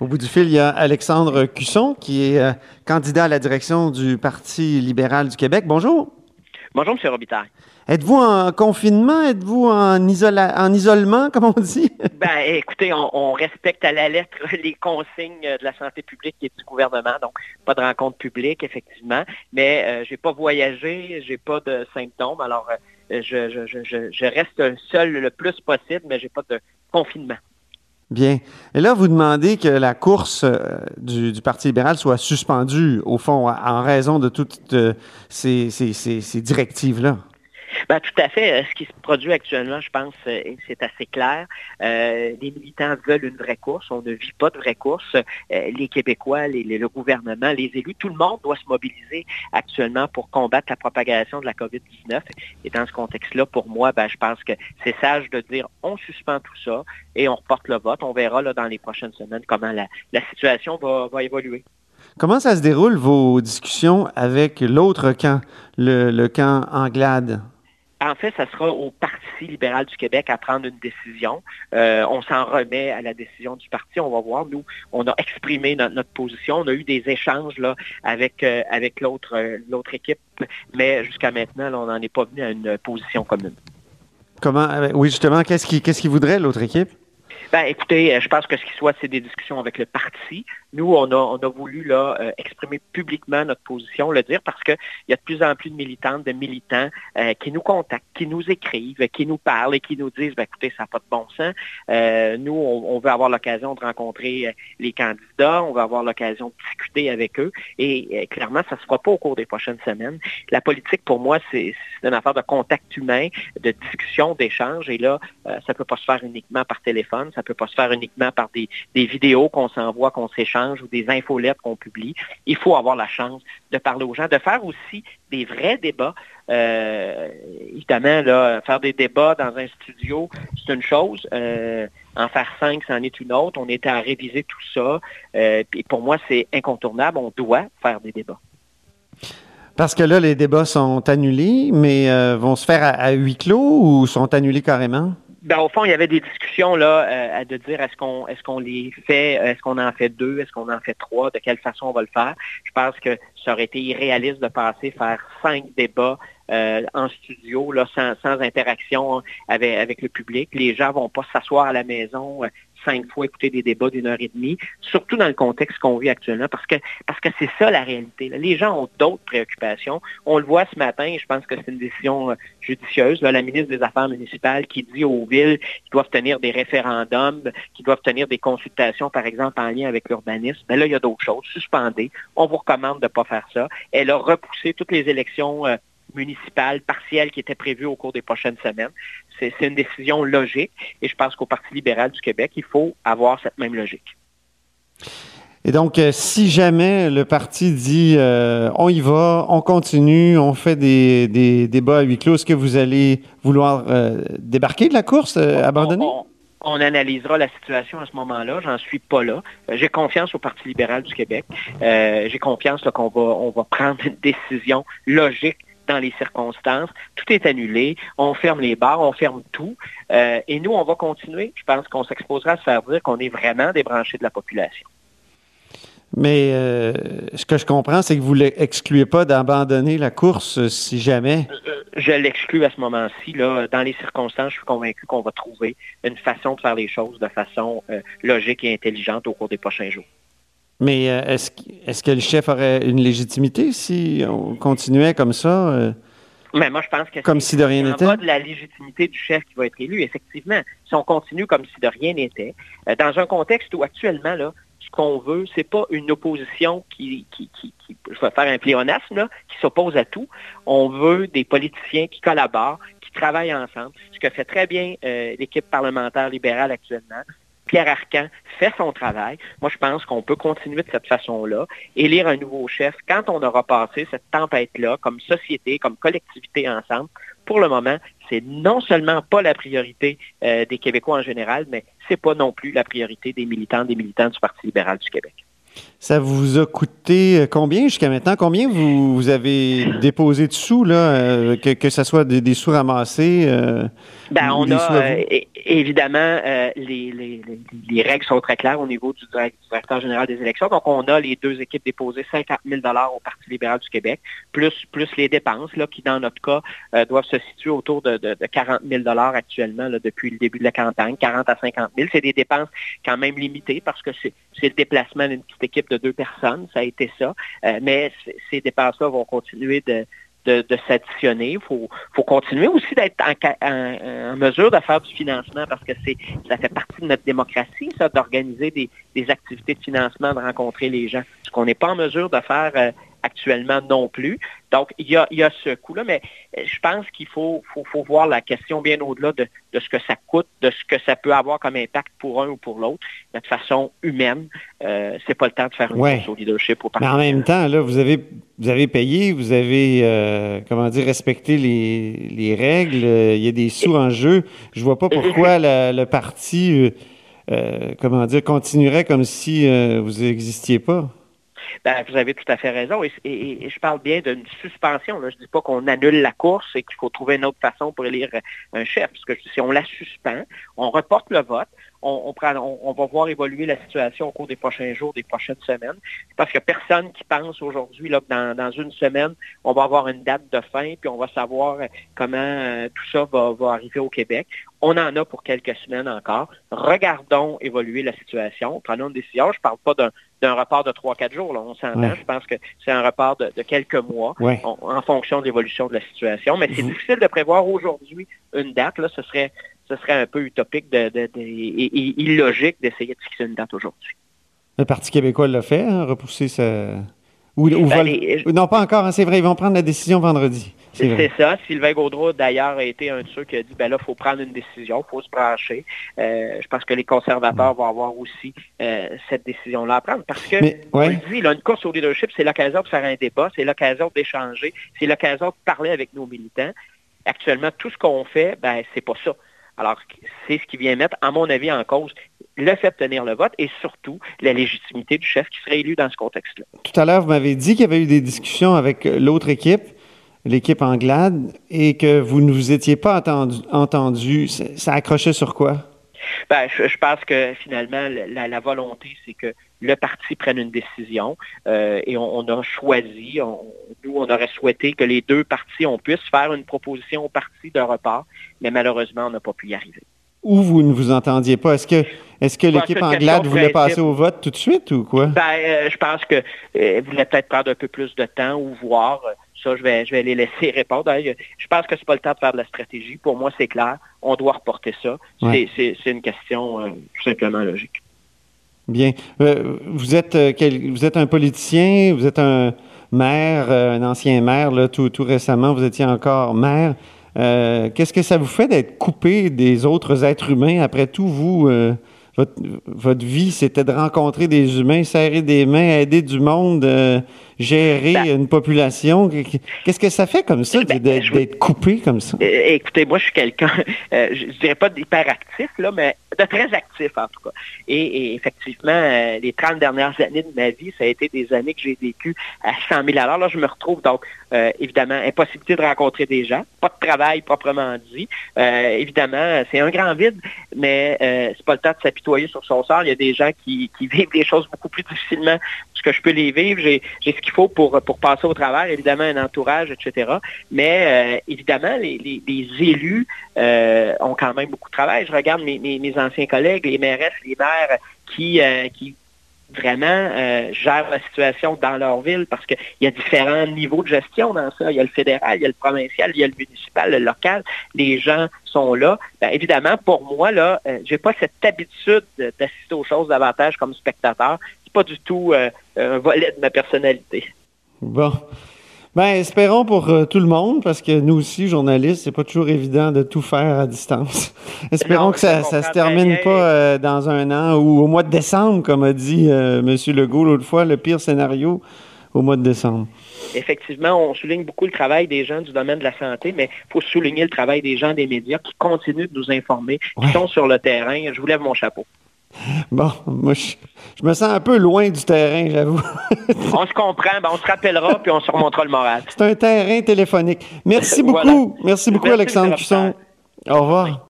Au bout du fil, il y a Alexandre Cusson, qui est euh, candidat à la direction du Parti libéral du Québec. Bonjour. Bonjour, M. Robitaille. Êtes-vous en confinement? Êtes-vous en, en, isolement, comme on dit? Ben, écoutez, on, respecte à la lettre les consignes de la santé publique et du gouvernement, donc pas de rencontre publique, effectivement. Mais euh, je n'ai pas voyagé, j'ai pas de symptômes, alors euh, je, je, reste seul le plus possible, mais j'ai pas de confinement. Bien. Et là, vous demandez que la course euh, du, Parti libéral soit suspendue, au fond, en raison de toutes ces directives-là. Ben, tout à fait. Euh, ce qui se produit actuellement, je pense, euh, c'est assez clair. Euh, les militants veulent une vraie course. On ne vit pas de vraie course. les Québécois, le gouvernement, les élus, tout le monde doit se mobiliser actuellement pour combattre la propagation de la COVID-19. Et dans ce contexte-là, pour moi, ben, je pense que c'est sage de dire on suspend tout ça et on reporte le vote. On verra dans les prochaines semaines comment la, situation va, va évoluer. Comment ça se déroule, vos discussions avec l'autre camp, le, le camp Anglade? En fait, ça sera au Parti libéral du Québec à prendre une décision. Euh, on s'en remet à la décision du parti. On va voir. Nous, on a exprimé notre, position. On a eu des échanges là, avec, euh, avec l'autre, euh, l'autre équipe, mais jusqu'à maintenant, on n'en est pas venu à une position commune. Comment? Oui, justement, qu'est-ce qu'il qu'est-ce qui voudrait l'autre équipe? Ben, écoutez, je pense que ce qui soit, c'est des discussions avec le parti. Nous, on a, on a voulu là, euh, exprimer publiquement notre position, le dire, parce qu'il y a de plus en plus de militantes, de militants euh, qui nous contactent, qui nous écrivent, qui nous parlent et qui nous disent, ben, écoutez, ça n'a pas de bon sens. Euh, nous, on, veut avoir l'occasion de rencontrer les candidats, on veut avoir l'occasion de discuter avec eux. Et clairement, ça ne se fera pas au cours des prochaines semaines. La politique, pour moi, c'est une affaire de contact humain, de discussion, d'échange. Et là, ça ne peut pas se faire uniquement par téléphone, ça ne peut pas se faire uniquement par des, des vidéos qu'on s'envoie, qu'on s'échange ou des infolettes qu'on publie. Il faut avoir la chance de parler aux gens, de faire aussi des vrais débats. Euh, évidemment, là, faire des débats dans un studio, c'est une chose. Euh, en faire cinq, c'en est une autre. On était à réviser tout ça. Euh, et pour moi, c'est incontournable. On doit faire des débats. Parce que là, les débats sont annulés, mais vont se faire à huis clos ou sont annulés carrément? Ben, au fond, il y avait des discussions là euh, de dire est-ce qu'on est-ce qu'on les fait, est-ce qu'on en fait deux, est-ce qu'on en fait trois, de quelle façon on va le faire. Je pense que ça aurait été irréaliste de passer faire cinq débats euh, en studio, là, sans, interaction avec, avec le public. Les gens vont pas s'asseoir à la maison, euh, cinq fois écouter des débats d'une heure et demie, surtout dans le contexte qu'on vit actuellement, parce que parce que c'est ça la réalité. Les gens ont d'autres préoccupations. On le voit ce matin, je pense que c'est une décision euh, judicieuse. la ministre des Affaires municipales qui dit aux villes qu'ils doivent tenir des référendums, qu'ils doivent tenir des consultations, par exemple, en lien avec l'urbanisme. Mais là, il y a d'autres choses. Suspendez. On vous recommande de ne pas faire ça. Elle a repoussé toutes les élections euh, municipales partielles qui étaient prévues au cours des prochaines semaines. C'est une décision logique et je pense qu'au Parti libéral du Québec, il faut avoir cette même logique. Et donc, euh, si jamais le parti dit euh, on y va, on continue, on fait des, débats à huis clos, est-ce que vous allez vouloir euh, débarquer de la course, abandonner? On, analysera la situation à ce moment-là. J'en suis pas là. J'ai confiance au Parti libéral du Québec. J'ai confiance qu'on va, on va prendre une décision logique dans les circonstances. Tout est annulé. On ferme les bars, on ferme tout. Euh, et nous, on va continuer. Je pense qu'on s'exposera à se faire dire qu'on est vraiment débranché de la population. Mais euh, ce que je comprends, c'est que vous n'excluez pas d'abandonner la course euh, si jamais. Je l'exclus à ce moment-ci. Dans les circonstances, je suis convaincu qu'on va trouver une façon de faire les choses de façon logique et intelligente au cours des prochains jours. Mais euh, est-ce que le chef aurait une légitimité si on continuait comme ça? Euh, mais moi, je pense que comme si de rien n'était? pas de la légitimité du chef qui va être élu. Effectivement, si on continue comme si de rien n'était, euh, dans un contexte où actuellement, là, ce qu'on veut, c'est pas une opposition qui, qui, qui, je vais faire un pléonasme, là, qui s'oppose à tout. On veut des politiciens qui collaborent, qui travaillent ensemble, ce que fait très bien l'équipe parlementaire libérale actuellement. Pierre Arcan fait son travail. Moi, je pense qu'on peut continuer de cette façon-là, élire un nouveau chef quand on aura passé cette tempête-là, comme société, comme collectivité ensemble. Pour le moment, c'est non seulement pas la priorité euh, des Québécois en général, mais c'est pas non plus la priorité des militants, des militants du Parti libéral du Québec. Ça vous a coûté combien jusqu'à maintenant? Combien vous, avez déposé de sous, là, que, que ce soit des, sous ramassés? ben, on a évidemment les, les, règles sont très claires au niveau du directeur général des élections. Donc, on a les deux équipes déposées 50 000 au Parti libéral du Québec, plus, plus les dépenses, là, qui, dans notre cas, doivent se situer autour de, de, 40 000 actuellement là, depuis le début de la campagne, 40 à 50 000. C'est des dépenses quand même limitées parce que c'est le déplacement d'une petite équipe de deux personnes, ça a été ça. Euh, mais ces dépenses-là vont continuer de, de, s'additionner. Il faut, continuer aussi d'être en, mesure de faire du financement parce que c'est ça fait partie de notre démocratie, ça, d'organiser des, activités de financement, de rencontrer les gens. Ce qu'on n'est pas en mesure de faire euh, actuellement non plus. Donc, il y a, ce coût-là, mais euh, je pense qu'il faut, faut, voir la question bien au-delà de, ce que ça coûte, de ce que ça peut avoir comme impact pour un ou pour l'autre. de façon humaine, euh, c'est pas le temps de faire une ouais. course au leadership. Au mais en même temps, là, vous avez, vous avez payé, vous avez, euh, comment dire, respecté les, règles, il y a des sous en jeu. Je vois pas pourquoi le parti, comment dire, continuerait comme si vous n'existiez pas. Ben, vous avez tout à fait raison. Et, je parle bien d'une suspension. Je ne dis pas qu'on annule la course et qu'il faut trouver une autre façon pour élire un chef. Parce que si on la suspend, on reporte le vote, on, va voir évoluer la situation au cours des prochains jours, des prochaines semaines. Parce qu'il n'y a personne qui pense aujourd'hui que dans, une semaine, on va avoir une date de fin, puis on va savoir comment euh, tout ça va, arriver au Québec. On en a pour quelques semaines encore. Regardons évoluer la situation. Prenons une décision. Je ne parle pas d'un report de 3-4 jours. Là. On s'entend. Je pense que c'est un report de, quelques mois en fonction de l'évolution de la situation. Mais c'est difficile de prévoir aujourd'hui une date. Là. Ce, serait, ce serait un peu utopique de, et, illogique d'essayer de fixer une date aujourd'hui. Le Parti québécois l'a fait, hein, repousser sa... Ou, ben, Non, pas encore, hein, c'est vrai, ils vont prendre la décision vendredi. C'est ça. Sylvain Gaudreau, d'ailleurs, a été un de ceux qui a dit, ben là, il faut prendre une décision, il faut se brancher. Euh, je pense que les conservateurs vont avoir aussi euh, cette décision-là à prendre. Parce que, dit, une course au leadership, c'est l'occasion de faire un débat, c'est l'occasion d'échanger, c'est l'occasion de parler avec nos militants. Actuellement, tout ce qu'on fait, ben, c'est pas ça. Alors, c'est ce qui vient mettre, à mon avis, en cause le fait de tenir le vote et surtout la légitimité du chef qui serait élu dans ce contexte-là. Tout à l'heure, vous m'avez dit qu'il y avait eu des discussions avec l'autre équipe l'équipe Anglade, et que vous ne vous étiez pas entendu, ça accrochait sur quoi? Ben, je, pense que finalement, la, volonté, c'est que le parti prenne une décision euh, et on, a choisi, nous, on aurait souhaité que les deux partis, on puisse faire une proposition au parti de repart, mais malheureusement, on n'a pas pu y arriver. Ou vous ne vous entendiez pas? Est-ce que, est-ce que l'équipe Anglade voulait passer au vote tout de suite ou quoi? Ben, euh, je pense que euh, voulait peut-être prendre un peu plus de temps ou voir. Ça, je vais, je vais les laisser répondre. Je pense que ce n'est pas le temps de faire de la stratégie. Pour moi, c'est clair. On doit reporter ça. C'est une question euh, tout simplement logique. Bien. Euh, vous, êtes, euh, vous êtes un politicien, vous êtes un maire, un ancien maire, là, tout, tout récemment, vous étiez encore maire. Qu'est-ce que ça vous fait d'être coupé des autres êtres humains? Après tout, vous, votre, votre vie, c'était de rencontrer des humains, serrer des mains, aider du monde gérer ben, une population. Qu'est-ce que ça fait comme ça ben, d'être coupé comme ça? Euh, écoutez, moi, je suis quelqu'un, euh, je ne dirais pas d'hyperactif, là, mais de très actif en tout cas. Et, effectivement, euh, les 30 dernières années de ma vie, ça a été des années que j'ai vécues à 100 000 à Là, je me retrouve donc, évidemment, impossibilité de rencontrer des gens, pas de travail proprement dit. évidemment, c'est un grand vide, mais c'est pas le temps de sur son sort. Il y a des gens qui, vivent des choses beaucoup plus difficilement que je peux les vivre. J'ai ce qu'il faut pour, pour passer au travers, évidemment, un entourage, etc. Mais euh, évidemment, les, élus euh, ont quand même beaucoup de travail. Je regarde mes, mes, anciens collègues, les maires, les maires qui, euh, qui vraiment gèrent la situation dans leur ville parce qu'il y a différents niveaux de gestion dans ça. Il y a le fédéral, il y a le provincial, il y a le municipal, le local. Les gens sont là. Ben, évidemment, pour moi, là, j'ai pas cette habitude d'assister aux choses davantage comme spectateur pas du tout euh, un volet de ma personnalité. Bon. Ben, espérons pour euh, tout le monde, parce que nous aussi, journalistes, c'est pas toujours évident de tout faire à distance. espérons que ça, ne se termine pas euh, dans un an ou au mois de décembre, comme a dit M. Legault l'autre fois, le pire scénario au mois de décembre. Effectivement, on souligne beaucoup le travail des gens du domaine de la santé, mais il faut souligner le travail des gens des médias qui continuent de nous informer, qui sont sur le terrain. Je vous lève mon chapeau. Bon, moi, je, me sens un peu loin du terrain, j'avoue. on se comprend, ben, on se rappellera, puis on se remontera le moral. C'est un terrain téléphonique. Merci beaucoup. Merci beaucoup, Alexandre Cusson. Au revoir.